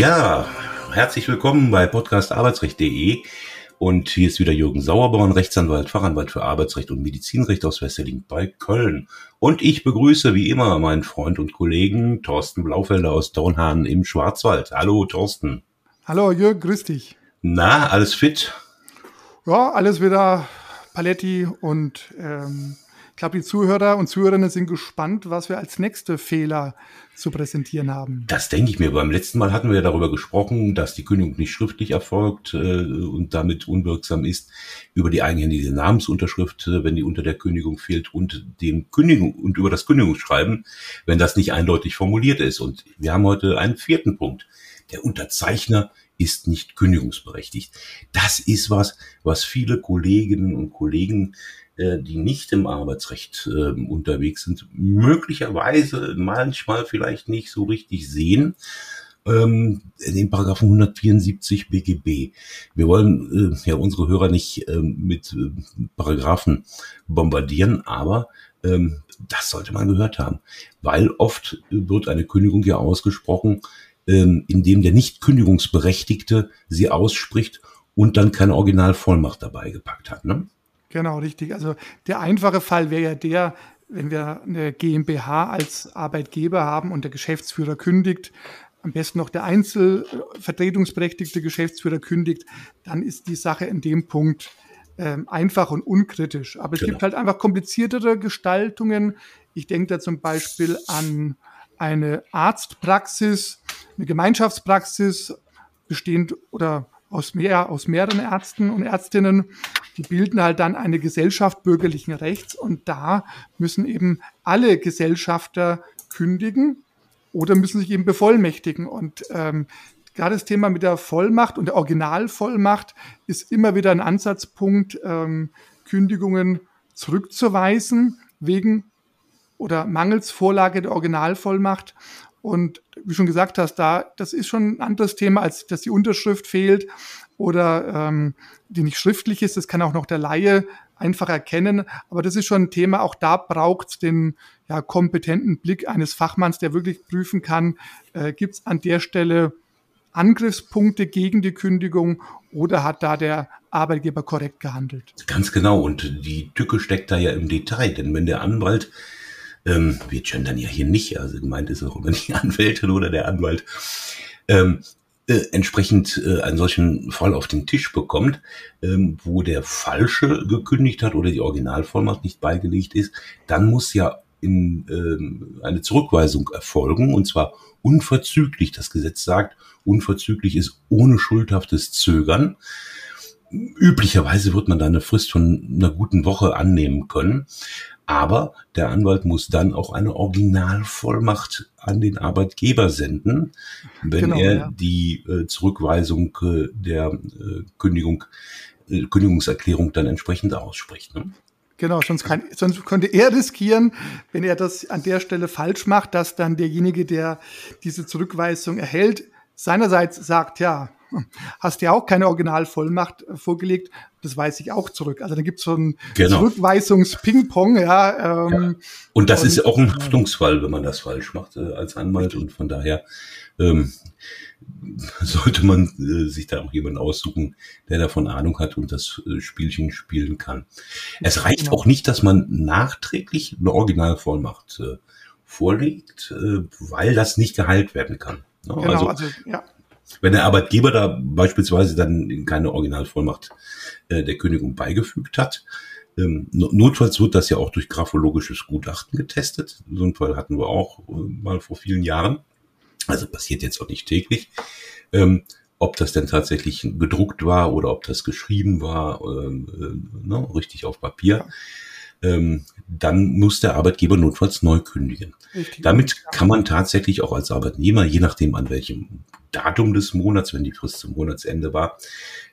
Ja, herzlich willkommen bei Podcast Arbeitsrecht.de. Und hier ist wieder Jürgen Sauerborn, Rechtsanwalt, Fachanwalt für Arbeitsrecht und Medizinrecht aus Wesseling bei Köln. Und ich begrüße wie immer meinen Freund und Kollegen Thorsten Blaufelder aus Dornhahn im Schwarzwald. Hallo Thorsten. Hallo Jürgen, grüß dich. Na, alles fit? Ja, alles wieder Paletti und ähm, ich glaube, die Zuhörer und Zuhörerinnen sind gespannt, was wir als nächste Fehler zu präsentieren haben. Das denke ich mir. Beim letzten Mal hatten wir ja darüber gesprochen, dass die Kündigung nicht schriftlich erfolgt äh, und damit unwirksam ist über die eigenhändige Namensunterschrift, äh, wenn die unter der Kündigung fehlt und dem Kündigung und über das Kündigungsschreiben, wenn das nicht eindeutig formuliert ist. Und wir haben heute einen vierten Punkt. Der Unterzeichner ist nicht kündigungsberechtigt. Das ist was, was viele Kolleginnen und Kollegen die nicht im Arbeitsrecht äh, unterwegs sind, möglicherweise manchmal vielleicht nicht so richtig sehen. Ähm, den Paragraphen 174 BGB. Wir wollen äh, ja unsere Hörer nicht ähm, mit äh, Paragraphen bombardieren, aber ähm, das sollte man gehört haben, weil oft wird eine Kündigung ja ausgesprochen, ähm, indem der nicht kündigungsberechtigte sie ausspricht und dann keine Originalvollmacht dabei gepackt hat. Ne? Genau, richtig. Also der einfache Fall wäre ja der, wenn wir eine GmbH als Arbeitgeber haben und der Geschäftsführer kündigt, am besten noch der einzelvertretungsberechtigte Geschäftsführer kündigt, dann ist die Sache in dem Punkt ähm, einfach und unkritisch. Aber es genau. gibt halt einfach kompliziertere Gestaltungen. Ich denke da zum Beispiel an eine Arztpraxis, eine Gemeinschaftspraxis, bestehend oder aus, mehr, aus mehreren Ärzten und Ärztinnen. Die bilden halt dann eine Gesellschaft bürgerlichen Rechts und da müssen eben alle Gesellschafter kündigen oder müssen sich eben bevollmächtigen. Und ähm, gerade das Thema mit der Vollmacht und der Originalvollmacht ist immer wieder ein Ansatzpunkt, ähm, Kündigungen zurückzuweisen wegen oder mangels Vorlage der Originalvollmacht. Und wie schon gesagt hast, da, das ist schon ein anderes Thema, als dass die Unterschrift fehlt oder ähm, die nicht schriftlich ist. Das kann auch noch der Laie einfach erkennen. Aber das ist schon ein Thema. Auch da braucht es den ja, kompetenten Blick eines Fachmanns, der wirklich prüfen kann, äh, gibt es an der Stelle Angriffspunkte gegen die Kündigung oder hat da der Arbeitgeber korrekt gehandelt? Ganz genau. Und die Tücke steckt da ja im Detail. Denn wenn der Anwalt ähm, wir gendern ja hier nicht, also gemeint ist auch immer die Anwältin oder der Anwalt, ähm, äh, entsprechend äh, einen solchen Fall auf den Tisch bekommt, ähm, wo der Falsche gekündigt hat oder die Originalvollmacht nicht beigelegt ist, dann muss ja in, ähm, eine Zurückweisung erfolgen und zwar unverzüglich. Das Gesetz sagt, unverzüglich ist ohne schuldhaftes Zögern. Üblicherweise wird man da eine Frist von einer guten Woche annehmen können. Aber der Anwalt muss dann auch eine Originalvollmacht an den Arbeitgeber senden, wenn genau, er ja. die äh, Zurückweisung äh, der äh, Kündigung, äh, Kündigungserklärung dann entsprechend ausspricht. Ne? Genau, sonst, kann, sonst könnte er riskieren, wenn er das an der Stelle falsch macht, dass dann derjenige, der diese Zurückweisung erhält, seinerseits sagt, ja, hast ja auch keine Originalvollmacht äh, vorgelegt, das weiß ich auch zurück. Also da gibt es so ein genau. Zurückweisungs-Ping-Pong, ja, ähm, ja. Und das und, ist ja auch ein Haftungsfall, wenn man das falsch macht äh, als Anwalt. Und von daher ähm, sollte man äh, sich da auch jemanden aussuchen, der davon Ahnung hat und das äh, Spielchen spielen kann. Es reicht genau. auch nicht, dass man nachträglich eine Originalvollmacht äh, vorlegt, äh, weil das nicht geheilt werden kann. Ne? Genau, also, also ja. Wenn der Arbeitgeber da beispielsweise dann keine Originalvollmacht äh, der Kündigung beigefügt hat, ähm, notfalls wird das ja auch durch graphologisches Gutachten getestet. So einen Fall hatten wir auch äh, mal vor vielen Jahren. Also passiert jetzt auch nicht täglich. Ähm, ob das denn tatsächlich gedruckt war oder ob das geschrieben war, ähm, äh, ne, richtig auf Papier. Ähm, dann muss der Arbeitgeber notfalls neu kündigen. Richtig. Damit kann man tatsächlich auch als Arbeitnehmer, je nachdem an welchem Datum des Monats, wenn die Frist zum Monatsende war,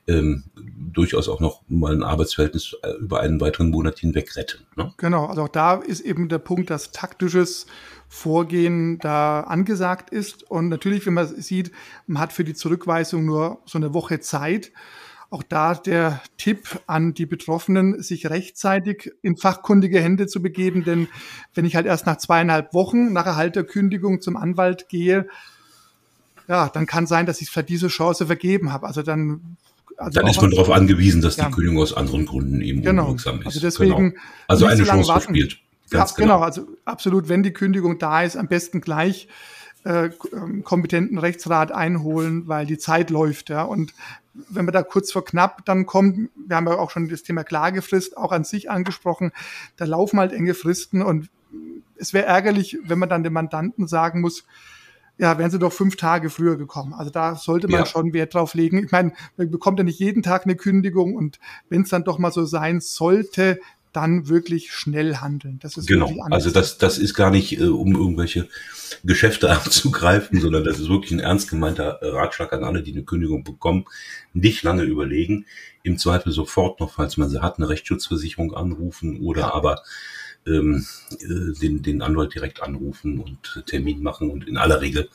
ähm, durchaus auch noch mal ein Arbeitsverhältnis äh, über einen weiteren Monat hinweg retten. Ne? Genau, also auch da ist eben der Punkt, dass taktisches Vorgehen da angesagt ist. Und natürlich, wenn man sieht, man hat für die Zurückweisung nur so eine Woche Zeit. Auch da der Tipp an die Betroffenen, sich rechtzeitig in fachkundige Hände zu begeben. Denn wenn ich halt erst nach zweieinhalb Wochen nach Erhalt der Kündigung zum Anwalt gehe, ja, dann kann sein, dass ich vielleicht diese Chance vergeben habe. Also dann also dann ist man darauf angewiesen, dass ja. die Kündigung aus anderen Gründen eben genau. unwirksam ist. Also deswegen genau. also eine Chance warten. verspielt. Ganz ja, genau. genau. Also absolut, wenn die Kündigung da ist, am besten gleich äh, ähm, kompetenten Rechtsrat einholen, weil die Zeit läuft. Ja. Und wenn wir da kurz vor knapp dann kommen, wir haben ja auch schon das Thema Klagefrist auch an sich angesprochen, da laufen halt enge Fristen und es wäre ärgerlich, wenn man dann dem Mandanten sagen muss, ja, wären sie doch fünf Tage früher gekommen. Also da sollte man ja. schon Wert drauf legen. Ich meine, man bekommt ja nicht jeden Tag eine Kündigung und wenn es dann doch mal so sein sollte, dann wirklich schnell handeln. Das ist genau. Also das, das ist gar nicht, äh, um irgendwelche Geschäfte abzugreifen, sondern das ist wirklich ein ernst gemeinter Ratschlag an alle, die eine Kündigung bekommen. Nicht lange überlegen, im Zweifel sofort noch, falls man sie hat, eine Rechtsschutzversicherung anrufen oder ja. aber ähm, äh, den, den Anwalt direkt anrufen und Termin machen und in aller Regel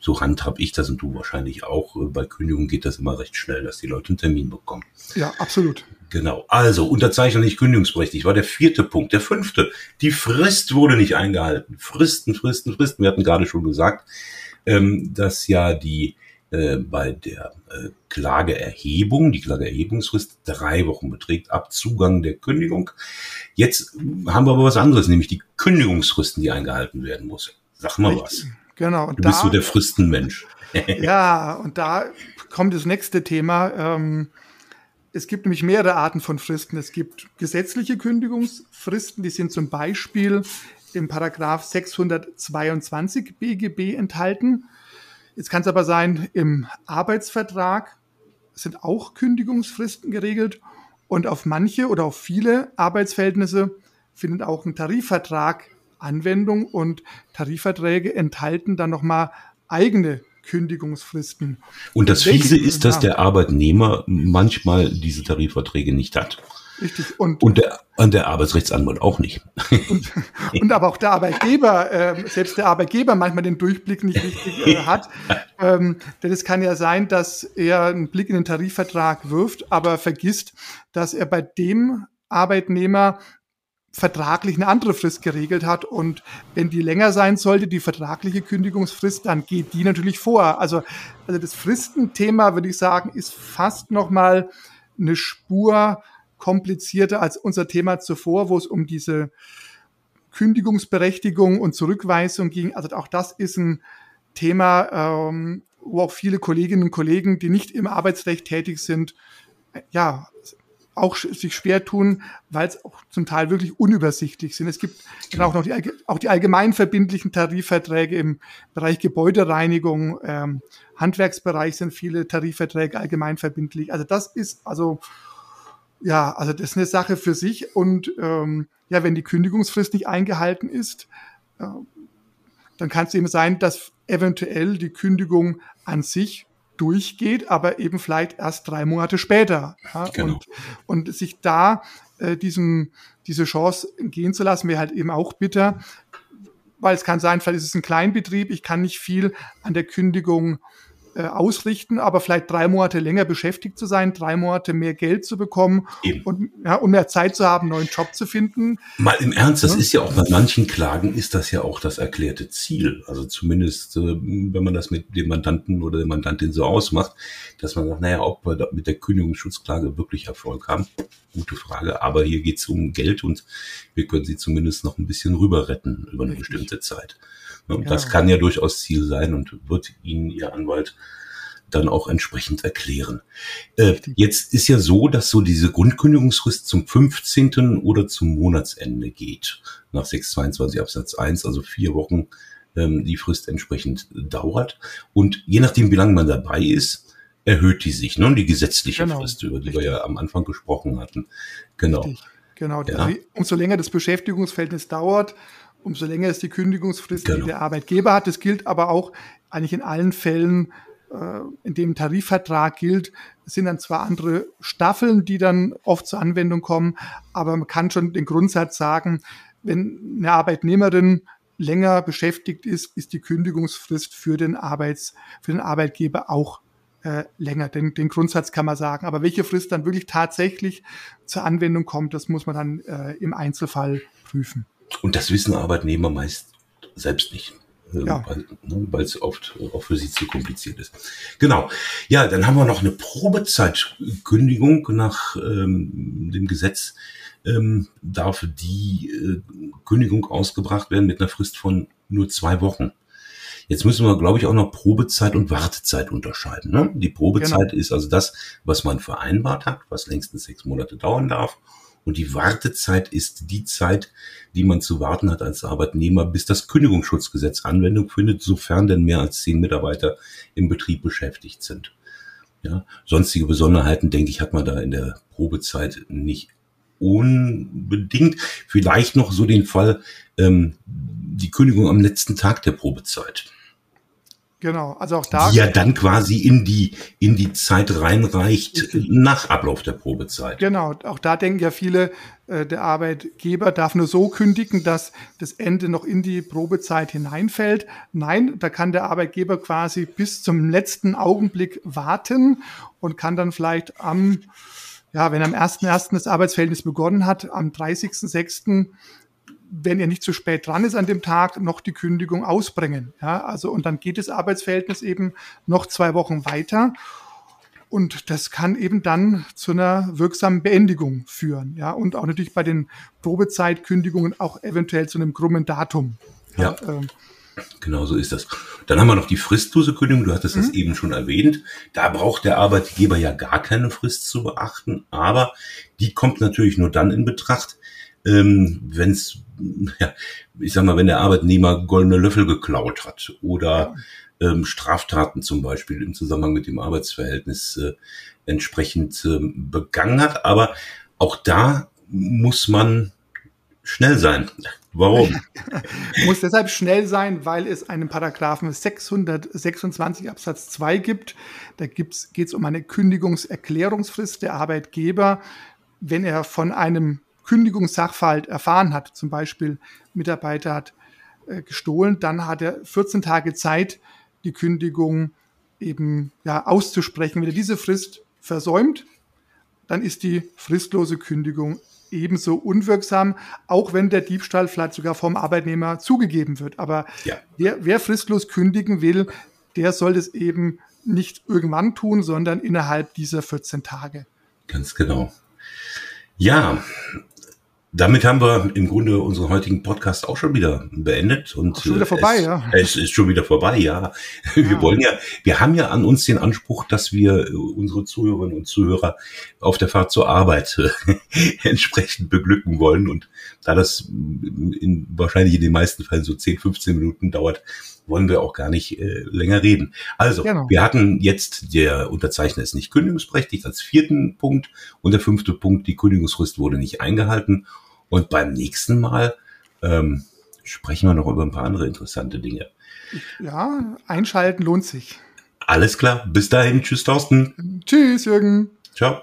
so handhab ich das und du wahrscheinlich auch. Äh, bei Kündigung geht das immer recht schnell, dass die Leute einen Termin bekommen. Ja, absolut. Genau. Also, Unterzeichner nicht kündigungsberechtigt war der vierte Punkt. Der fünfte, die Frist wurde nicht eingehalten. Fristen, Fristen, Fristen. Wir hatten gerade schon gesagt, ähm, dass ja die äh, bei der äh, Klageerhebung, die Klageerhebungsfrist drei Wochen beträgt ab Zugang der Kündigung. Jetzt haben wir aber was anderes, nämlich die Kündigungsfristen, die eingehalten werden muss. Sag mal was. Genau. Und du bist da, so der Fristenmensch. ja, und da kommt das nächste Thema. Ähm, es gibt nämlich mehrere Arten von Fristen. Es gibt gesetzliche Kündigungsfristen, die sind zum Beispiel im Paragraph 622 BGB enthalten. Jetzt kann es aber sein, im Arbeitsvertrag sind auch Kündigungsfristen geregelt und auf manche oder auf viele Arbeitsverhältnisse findet auch ein Tarifvertrag Anwendung und Tarifverträge enthalten dann nochmal eigene Kündigungsfristen. Und das Fiese ist, dass der Arbeitnehmer manchmal diese Tarifverträge nicht hat. Richtig. Und, und, der, und der Arbeitsrechtsanwalt auch nicht. Und, und aber auch der Arbeitgeber, äh, selbst der Arbeitgeber manchmal den Durchblick nicht richtig äh, hat. Ähm, denn es kann ja sein, dass er einen Blick in den Tarifvertrag wirft, aber vergisst, dass er bei dem Arbeitnehmer vertraglich eine andere Frist geregelt hat. Und wenn die länger sein sollte, die vertragliche Kündigungsfrist, dann geht die natürlich vor. Also, also das Fristenthema, würde ich sagen, ist fast noch mal eine Spur komplizierter als unser Thema zuvor, wo es um diese Kündigungsberechtigung und Zurückweisung ging. Also auch das ist ein Thema, ähm, wo auch viele Kolleginnen und Kollegen, die nicht im Arbeitsrecht tätig sind, ja, auch sich schwer tun, weil es auch zum Teil wirklich unübersichtlich sind. Es gibt genau auch noch die, auch die allgemein verbindlichen Tarifverträge im Bereich Gebäudereinigung, ähm, Handwerksbereich sind viele Tarifverträge allgemein verbindlich. Also das ist also ja, also das ist eine Sache für sich und ähm, ja, wenn die Kündigungsfrist nicht eingehalten ist, äh, dann kann es eben sein, dass eventuell die Kündigung an sich durchgeht, aber eben vielleicht erst drei Monate später. Ja? Genau. Und, und sich da äh, diesen, diese Chance gehen zu lassen, wäre halt eben auch bitter, weil es kann sein, vielleicht ist es ein Kleinbetrieb, ich kann nicht viel an der Kündigung äh, ausrichten, aber vielleicht drei Monate länger beschäftigt zu sein, drei Monate mehr Geld zu bekommen Eben. und, ja, und mehr Zeit zu haben, einen neuen Job zu finden. Mal im Ernst, das ja. ist ja auch bei manchen Klagen ist das ja auch das erklärte Ziel. Also zumindest, äh, wenn man das mit dem Mandanten oder der Mandantin so ausmacht, dass man sagt, naja, ob wir mit der Kündigungsschutzklage wirklich Erfolg haben, gute Frage. Aber hier geht es um Geld und wir können sie zumindest noch ein bisschen rüber retten über eine Richtig. bestimmte Zeit. Und ja. das kann ja durchaus Ziel sein und wird Ihnen Ihr Anwalt dann auch entsprechend erklären. Äh, jetzt ist ja so, dass so diese Grundkündigungsfrist zum 15. oder zum Monatsende geht, nach 622 Absatz 1, also vier Wochen ähm, die Frist entsprechend dauert. Und je nachdem, wie lange man dabei ist, erhöht die sich, ne? Die gesetzliche genau. Frist, über die Richtig. wir ja am Anfang gesprochen hatten. Genau. Richtig. Genau. Ja. Also, umso länger das Beschäftigungsverhältnis dauert, umso länger ist die Kündigungsfrist, genau. die der Arbeitgeber hat. Das gilt aber auch eigentlich in allen Fällen, äh, in dem Tarifvertrag gilt. Es sind dann zwar andere Staffeln, die dann oft zur Anwendung kommen, aber man kann schon den Grundsatz sagen, wenn eine Arbeitnehmerin länger beschäftigt ist, ist die Kündigungsfrist für den Arbeits, für den Arbeitgeber auch äh, länger. Den, den Grundsatz kann man sagen. Aber welche Frist dann wirklich tatsächlich zur Anwendung kommt, das muss man dann äh, im Einzelfall prüfen. Und das wissen Arbeitnehmer meist selbst nicht. äh, ja. weil es oft auch für sie zu kompliziert ist. Genau. Ja, dann haben wir noch eine Probezeitkündigung nach ähm, dem Gesetz. Ähm, darf die äh, Kündigung ausgebracht werden mit einer Frist von nur zwei Wochen. Jetzt müssen wir, glaube ich, auch noch Probezeit und Wartezeit unterscheiden. Ne? Die Probezeit genau. ist also das, was man vereinbart hat, was längstens sechs Monate dauern darf. Und die Wartezeit ist die Zeit, die man zu warten hat als Arbeitnehmer, bis das Kündigungsschutzgesetz Anwendung findet, sofern denn mehr als zehn Mitarbeiter im Betrieb beschäftigt sind. Ja, sonstige Besonderheiten, denke ich, hat man da in der Probezeit nicht unbedingt. Vielleicht noch so den Fall, ähm, die Kündigung am letzten Tag der Probezeit. Genau, also auch da. Die ja dann quasi in die, in die Zeit reinreicht nach Ablauf der Probezeit. Genau, auch da denken ja viele, äh, der Arbeitgeber darf nur so kündigen, dass das Ende noch in die Probezeit hineinfällt. Nein, da kann der Arbeitgeber quasi bis zum letzten Augenblick warten und kann dann vielleicht am, ja, wenn am 1.1. das Arbeitsverhältnis begonnen hat, am 30.06 wenn er nicht zu spät dran ist an dem Tag, noch die Kündigung ausbringen. Ja, also, und dann geht das Arbeitsverhältnis eben noch zwei Wochen weiter. Und das kann eben dann zu einer wirksamen Beendigung führen. Ja, und auch natürlich bei den Probezeitkündigungen auch eventuell zu einem krummen Datum. Ja. ja ähm, Genau so ist das. Dann haben wir noch die fristlose Kündigung. Du hattest mhm. das eben schon erwähnt. Da braucht der Arbeitgeber ja gar keine Frist zu beachten. Aber die kommt natürlich nur dann in Betracht, ähm, wenn es, ja, ich sag mal, wenn der Arbeitnehmer goldene Löffel geklaut hat oder ähm, Straftaten zum Beispiel im Zusammenhang mit dem Arbeitsverhältnis äh, entsprechend äh, begangen hat. Aber auch da muss man schnell sein. Warum? muss deshalb schnell sein, weil es einen Paragraphen 626 Absatz 2 gibt. Da geht es um eine Kündigungserklärungsfrist der Arbeitgeber, wenn er von einem Kündigungssachverhalt erfahren hat, zum Beispiel Mitarbeiter hat äh, gestohlen, dann hat er 14 Tage Zeit, die Kündigung eben ja, auszusprechen. Wenn er diese Frist versäumt, dann ist die fristlose Kündigung ebenso unwirksam, auch wenn der Diebstahl vielleicht sogar vom Arbeitnehmer zugegeben wird. Aber ja. wer, wer fristlos kündigen will, der soll es eben nicht irgendwann tun, sondern innerhalb dieser 14 Tage. Ganz genau. Ja, damit haben wir im Grunde unseren heutigen Podcast auch schon wieder beendet und schon wieder vorbei, es, ja. Es ist schon wieder vorbei, ja. Wir ja. wollen ja, wir haben ja an uns den Anspruch, dass wir unsere Zuhörerinnen und Zuhörer auf der Fahrt zur Arbeit entsprechend beglücken wollen und da das in, wahrscheinlich in den meisten Fällen so 10, 15 Minuten dauert, wollen wir auch gar nicht äh, länger reden. Also, genau. wir hatten jetzt, der Unterzeichner ist nicht kündigungsberechtigt als vierten Punkt und der fünfte Punkt, die Kündigungsfrist wurde nicht eingehalten. Und beim nächsten Mal ähm, sprechen wir noch über ein paar andere interessante Dinge. Ja, einschalten lohnt sich. Alles klar. Bis dahin. Tschüss, Thorsten. Tschüss, Jürgen. Ciao.